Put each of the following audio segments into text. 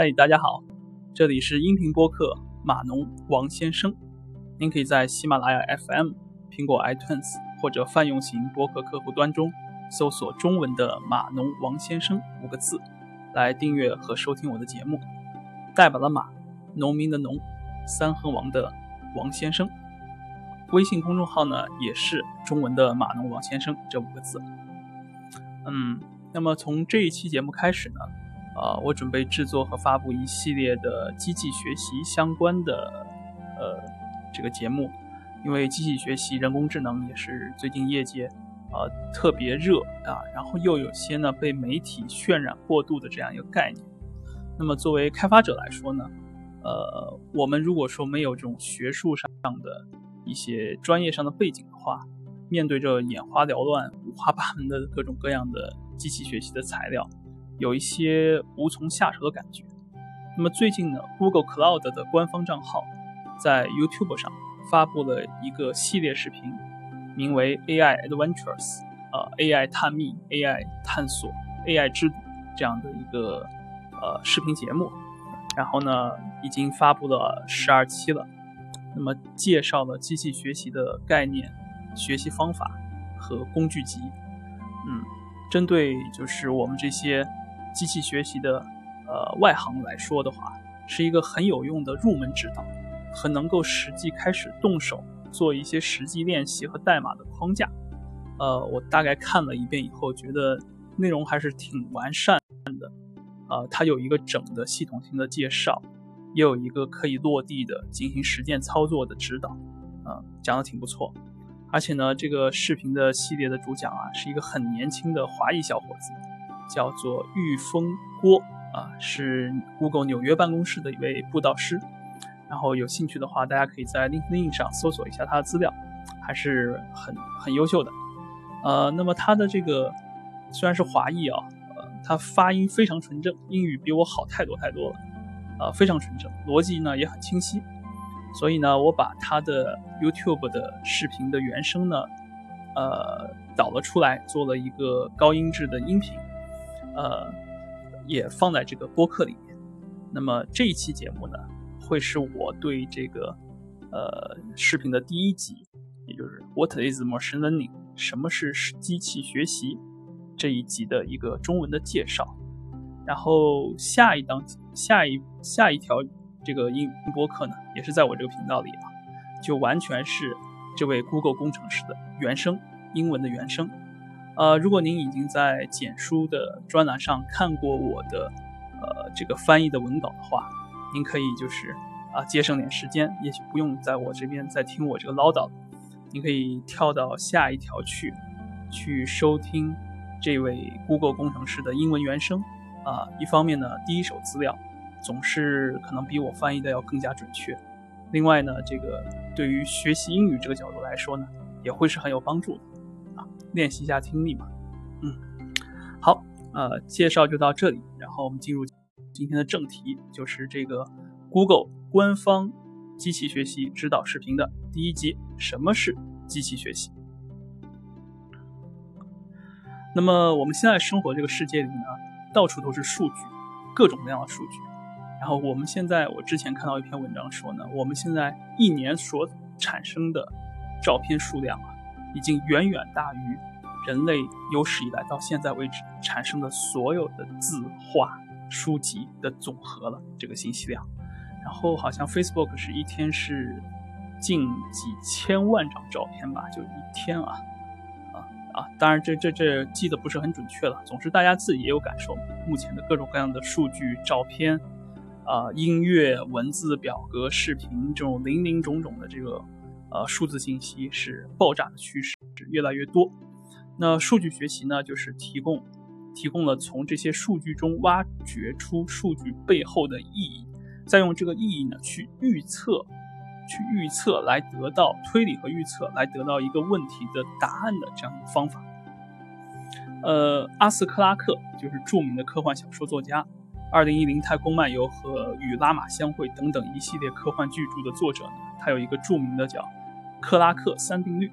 嗨，大家好，这里是音频播客码农王先生。您可以在喜马拉雅 FM、苹果 iTunes 或者泛用型播客客户端中搜索中文的“码农王先生”五个字，来订阅和收听我的节目。代表了马，农民的农，三横王的王先生。微信公众号呢，也是中文的“码农王先生”这五个字。嗯，那么从这一期节目开始呢，呃，我准备制作和发布一系列的机器学习相关的呃这个节目，因为机器学习、人工智能也是最近业界呃特别热啊，然后又有些呢被媒体渲染过度的这样一个概念。那么作为开发者来说呢，呃，我们如果说没有这种学术上的一些专业上的背景的话，面对着眼花缭乱、五花八门的各种各样的机器学习的材料，有一些无从下手的感觉。那么最近呢，Google Cloud 的官方账号在 YouTube 上发布了一个系列视频，名为 AI Adventures，呃，AI 探秘、AI 探索、AI 之旅这样的一个呃视频节目。然后呢，已经发布了十二期了。那么介绍了机器学习的概念、学习方法和工具集。嗯，针对就是我们这些机器学习的呃外行来说的话，是一个很有用的入门指导，和能够实际开始动手做一些实际练习和代码的框架。呃，我大概看了一遍以后，觉得内容还是挺完善的。呃，它有一个整的系统性的介绍。也有一个可以落地的进行实践操作的指导，啊，讲的挺不错。而且呢，这个视频的系列的主讲啊，是一个很年轻的华裔小伙子，叫做玉峰郭啊，是 Google 纽约办公室的一位布道师。然后有兴趣的话，大家可以在 LinkedIn 上搜索一下他的资料，还是很很优秀的。呃，那么他的这个虽然是华裔啊，呃，他发音非常纯正，英语比我好太多太多了。呃，非常纯正，逻辑呢也很清晰，所以呢，我把他的 YouTube 的视频的原声呢，呃，导了出来，做了一个高音质的音频，呃，也放在这个播客里面。那么这一期节目呢，会是我对这个呃视频的第一集，也就是 What is machine learning？什么是机器学习？这一集的一个中文的介绍。然后下一档、下一下一条这个音播客呢，也是在我这个频道里啊，就完全是这位 Google 工程师的原声，英文的原声。呃，如果您已经在简书的专栏上看过我的呃这个翻译的文稿的话，您可以就是啊节省点时间，也许不用在我这边再听我这个唠叨了，您可以跳到下一条去，去收听这位 Google 工程师的英文原声。啊，一方面呢，第一手资料总是可能比我翻译的要更加准确。另外呢，这个对于学习英语这个角度来说呢，也会是很有帮助的。练习一下听力嘛。嗯，好，呃，介绍就到这里，然后我们进入今天的正题，就是这个 Google 官方机器学习指导视频的第一集：什么是机器学习？那么我们现在生活这个世界里呢？到处都是数据，各种各样的数据。然后我们现在，我之前看到一篇文章说呢，我们现在一年所产生的照片数量啊，已经远远大于人类有史以来到现在为止产生的所有的字画书籍的总和了。这个信息量。然后好像 Facebook 是一天是近几千万张照片吧，就一天啊。啊，当然这这这记得不是很准确了。总之大家自己也有感受，目前的各种各样的数据、照片、啊音乐、文字、表格、视频这种林林种种的这个呃数字信息是爆炸的趋势，是越来越多。那数据学习呢，就是提供提供了从这些数据中挖掘出数据背后的意义，再用这个意义呢去预测。去预测来得到推理和预测来得到一个问题的答案的这样的方法。呃，阿斯克拉克就是著名的科幻小说作家，《二零一零太空漫游》和《与拉玛相会》等等一系列科幻巨著的作者呢，他有一个著名的叫克拉克三定律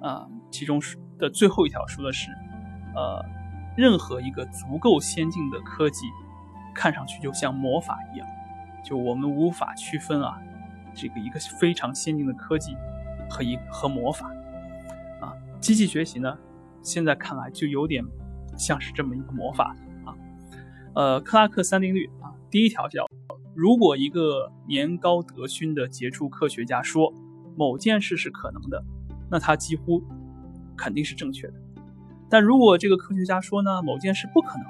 啊，其中的最后一条说的是，呃，任何一个足够先进的科技看上去就像魔法一样，就我们无法区分啊，这个一个非常先进的科技和一和魔法啊，机器学习呢，现在看来就有点像是这么一个魔法。呃，克拉克三定律啊，第一条叫：如果一个年高德勋的杰出科学家说某件事是可能的，那他几乎肯定是正确的。但如果这个科学家说呢，某件事不可能，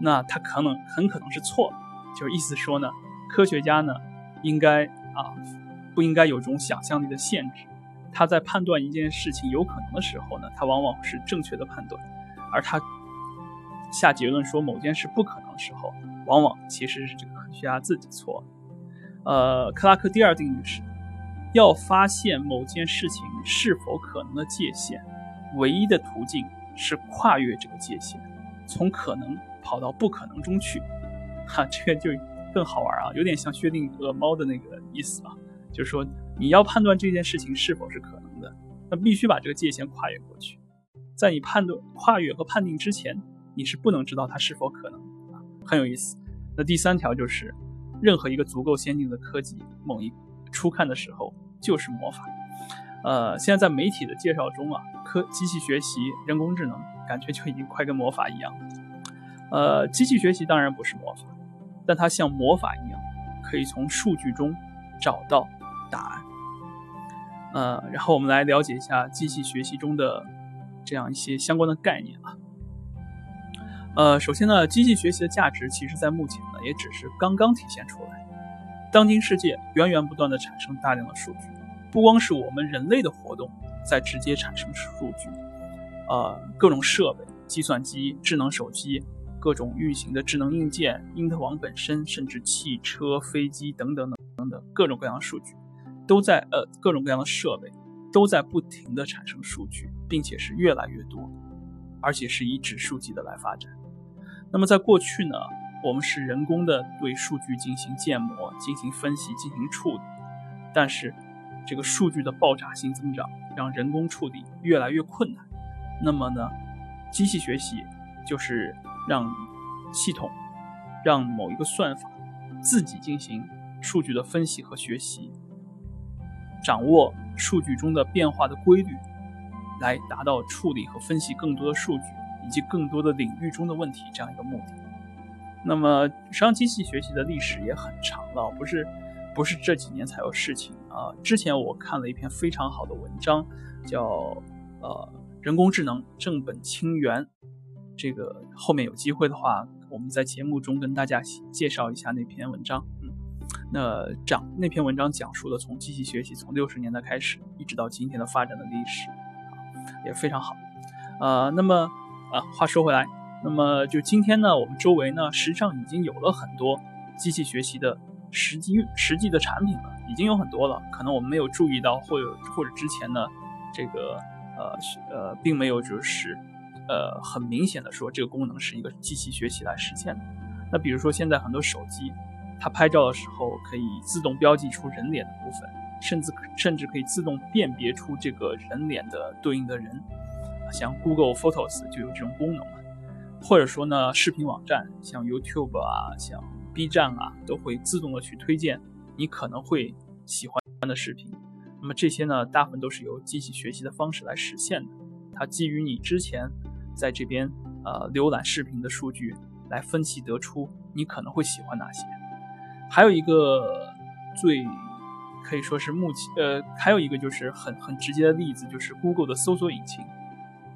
那他可能很可能是错的。就是意思说呢，科学家呢，应该啊，不应该有这种想象力的限制。他在判断一件事情有可能的时候呢，他往往是正确的判断；而他下结论说某件事不可能的时候，往往其实是这个科学家自己错了。呃，克拉克第二定律是，要发现某件事情是否可能的界限，唯一的途径。是跨越这个界限，从可能跑到不可能中去，哈，这个就更好玩啊，有点像薛定谔猫的那个意思啊，就是说你要判断这件事情是否是可能的，那必须把这个界限跨越过去，在你判断跨越和判定之前，你是不能知道它是否可能，很有意思。那第三条就是，任何一个足够先进的科技，某一初看的时候就是魔法。呃，现在在媒体的介绍中啊，科机器学习、人工智能，感觉就已经快跟魔法一样。呃，机器学习当然不是魔法，但它像魔法一样，可以从数据中找到答案。呃，然后我们来了解一下机器学习中的这样一些相关的概念啊。呃，首先呢，机器学习的价值，其实在目前呢，也只是刚刚体现出来。当今世界源源不断的产生大量的数据。不光是我们人类的活动在直接产生数据，呃，各种设备、计算机、智能手机、各种运行的智能硬件、因特网本身，甚至汽车、飞机等等等等等各种各样的数据，都在呃各种各样的设备都在不停的产生数据，并且是越来越多，而且是以指数级的来发展。那么在过去呢，我们是人工的对数据进行建模、进行分析、进行处理，但是。这个数据的爆炸性增长让人工处理越来越困难。那么呢，机器学习就是让系统让某一个算法自己进行数据的分析和学习，掌握数据中的变化的规律，来达到处理和分析更多的数据以及更多的领域中的问题这样一个目的。那么，实际上机器学习的历史也很长了，不是？不是这几年才有事情啊！之前我看了一篇非常好的文章，叫呃人工智能正本清源。这个后面有机会的话，我们在节目中跟大家介绍一下那篇文章。嗯，那讲那篇文章讲述了从机器学习从六十年代开始一直到今天的发展的历史，也非常好。呃，那么啊，话说回来，那么就今天呢，我们周围呢实际上已经有了很多机器学习的。实际实际的产品了，已经有很多了，可能我们没有注意到，或者或者之前呢，这个呃呃，并没有就是呃很明显的说这个功能是一个机器学习来实现的。那比如说现在很多手机，它拍照的时候可以自动标记出人脸的部分，甚至甚至可以自动辨别出这个人脸的对应的人，像 Google Photos 就有这种功能嘛，或者说呢，视频网站像 YouTube 啊，像 B 站啊，都会自动的去推荐你可能会喜欢的视频。那么这些呢，大部分都是由机器学习的方式来实现的。它基于你之前在这边呃浏览视频的数据来分析得出你可能会喜欢哪些。还有一个最可以说是目前呃，还有一个就是很很直接的例子，就是 Google 的搜索引擎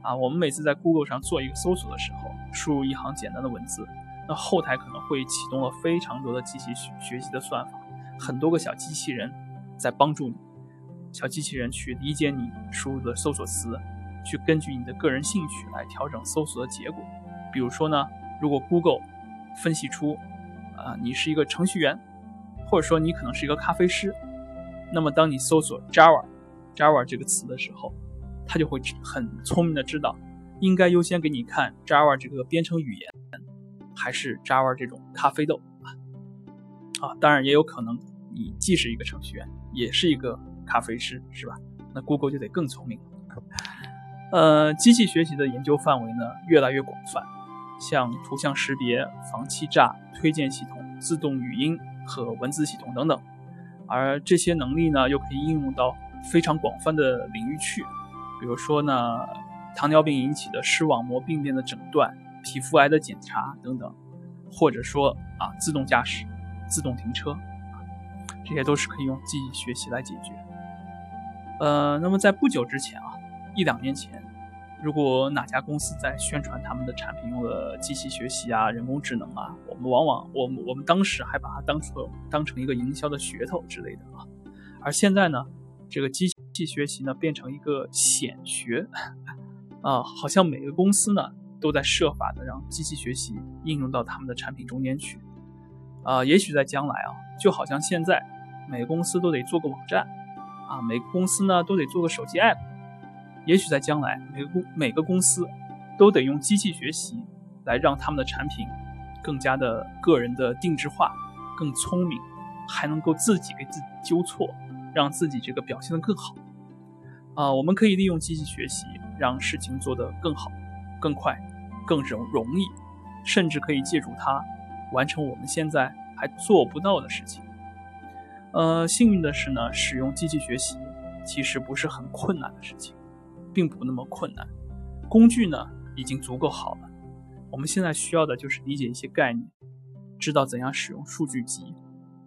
啊。我们每次在 Google 上做一个搜索的时候，输入一行简单的文字。那后台可能会启动了非常多的机器学学习的算法，很多个小机器人在帮助你，小机器人去理解你输入的搜索词，去根据你的个人兴趣来调整搜索的结果。比如说呢，如果 Google 分析出，啊，你是一个程序员，或者说你可能是一个咖啡师，那么当你搜索 Java，Java 这个词的时候，它就会很聪明的知道，应该优先给你看 Java 这个编程语言。还是 Java 这种咖啡豆啊啊，当然也有可能你既是一个程序员，也是一个咖啡师，是吧？那 Google 就得更聪明。呃，机器学习的研究范围呢越来越广泛，像图像识别、防欺诈、推荐系统、自动语音和文字系统等等。而这些能力呢，又可以应用到非常广泛的领域去，比如说呢，糖尿病引起的视网膜病变的诊断、皮肤癌的检查等等，或者说啊，自动驾驶、自动停车，这些都是可以用机器学习来解决。呃，那么在不久之前啊，一两年前，如果哪家公司在宣传他们的产品用了机器学习啊、人工智能啊，我们往往我们我们当时还把它当成当成一个营销的噱头之类的啊。而现在呢，这个机器机器学习呢变成一个显学啊，好像每个公司呢都在设法的让机器学习应用到他们的产品中间去啊。也许在将来啊，就好像现在每个公司都得做个网站。啊，每个公司呢都得做个手机 app，也许在将来，每个公每个公司都得用机器学习来让他们的产品更加的个人的定制化，更聪明，还能够自己给自己纠错，让自己这个表现的更好。啊，我们可以利用机器学习让事情做得更好、更快、更容容易，甚至可以借助它完成我们现在还做不到的事情。呃，幸运的是呢，使用机器学习其实不是很困难的事情，并不那么困难。工具呢已经足够好了，我们现在需要的就是理解一些概念，知道怎样使用数据集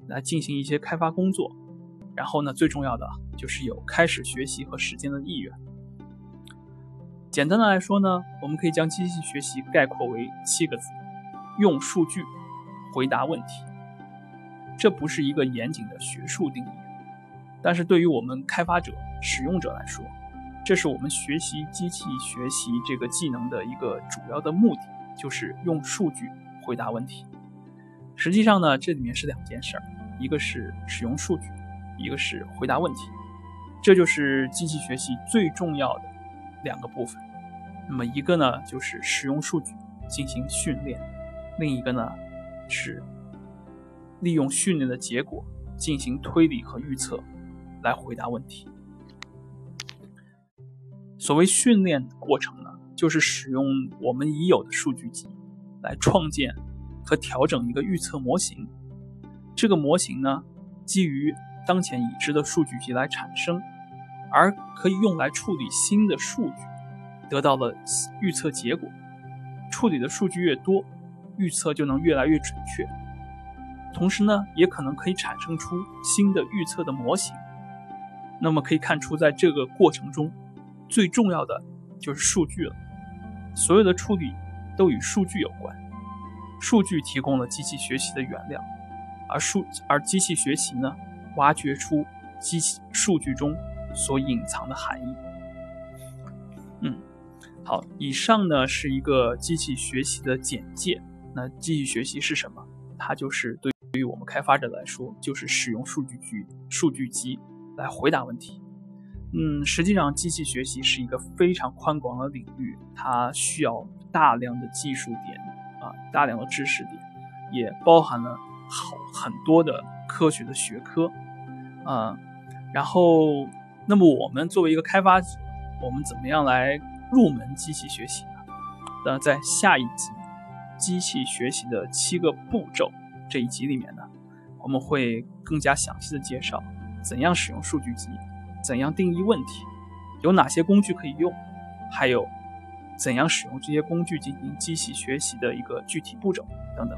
来进行一些开发工作。然后呢，最重要的就是有开始学习和实践的意愿。简单的来说呢，我们可以将机器学习概括为七个字：用数据回答问题。这不是一个严谨的学术定义，但是对于我们开发者、使用者来说，这是我们学习机器学习这个技能的一个主要的目的，就是用数据回答问题。实际上呢，这里面是两件事儿，一个是使用数据，一个是回答问题，这就是机器学习最重要的两个部分。那么一个呢，就是使用数据进行训练，另一个呢是。利用训练的结果进行推理和预测，来回答问题。所谓训练过程呢，就是使用我们已有的数据集来创建和调整一个预测模型。这个模型呢，基于当前已知的数据集来产生，而可以用来处理新的数据，得到了预测结果。处理的数据越多，预测就能越来越准确。同时呢，也可能可以产生出新的预测的模型。那么可以看出，在这个过程中，最重要的就是数据了。所有的处理都与数据有关，数据提供了机器学习的原料，而数而机器学习呢，挖掘出机器数据中所隐藏的含义。嗯，好，以上呢是一个机器学习的简介。那机器学习是什么？它就是对。于我们开发者来说，就是使用数据集、数据集来回答问题。嗯，实际上，机器学习是一个非常宽广的领域，它需要大量的技术点啊，大量的知识点，也包含了好很多的科学的学科啊。然后，那么我们作为一个开发者，我们怎么样来入门机器学习呢？那在下一集，机器学习的七个步骤。这一集里面呢，我们会更加详细的介绍怎样使用数据集，怎样定义问题，有哪些工具可以用，还有怎样使用这些工具进行机器学习的一个具体步骤等等。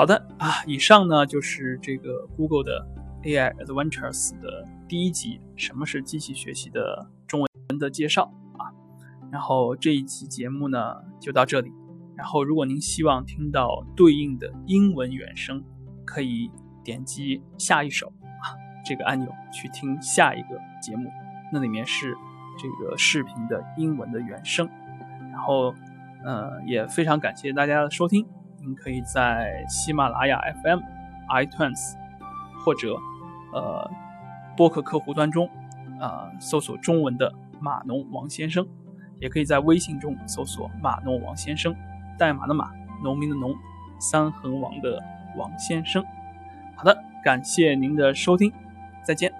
好的啊，以上呢就是这个 Google 的 AI Adventures 的第一集，什么是机器学习的中文的介绍啊。然后这一期节目呢就到这里。然后，如果您希望听到对应的英文原声，可以点击下一首啊这个按钮去听下一个节目，那里面是这个视频的英文的原声。然后，呃，也非常感谢大家的收听。您可以在喜马拉雅 FM、iTunes 或者呃播客客户端中啊搜索中文的码农王先生，也可以在微信中搜索码农王先生。代码的码，农民的农，三横王的王先生。好的，感谢您的收听，再见。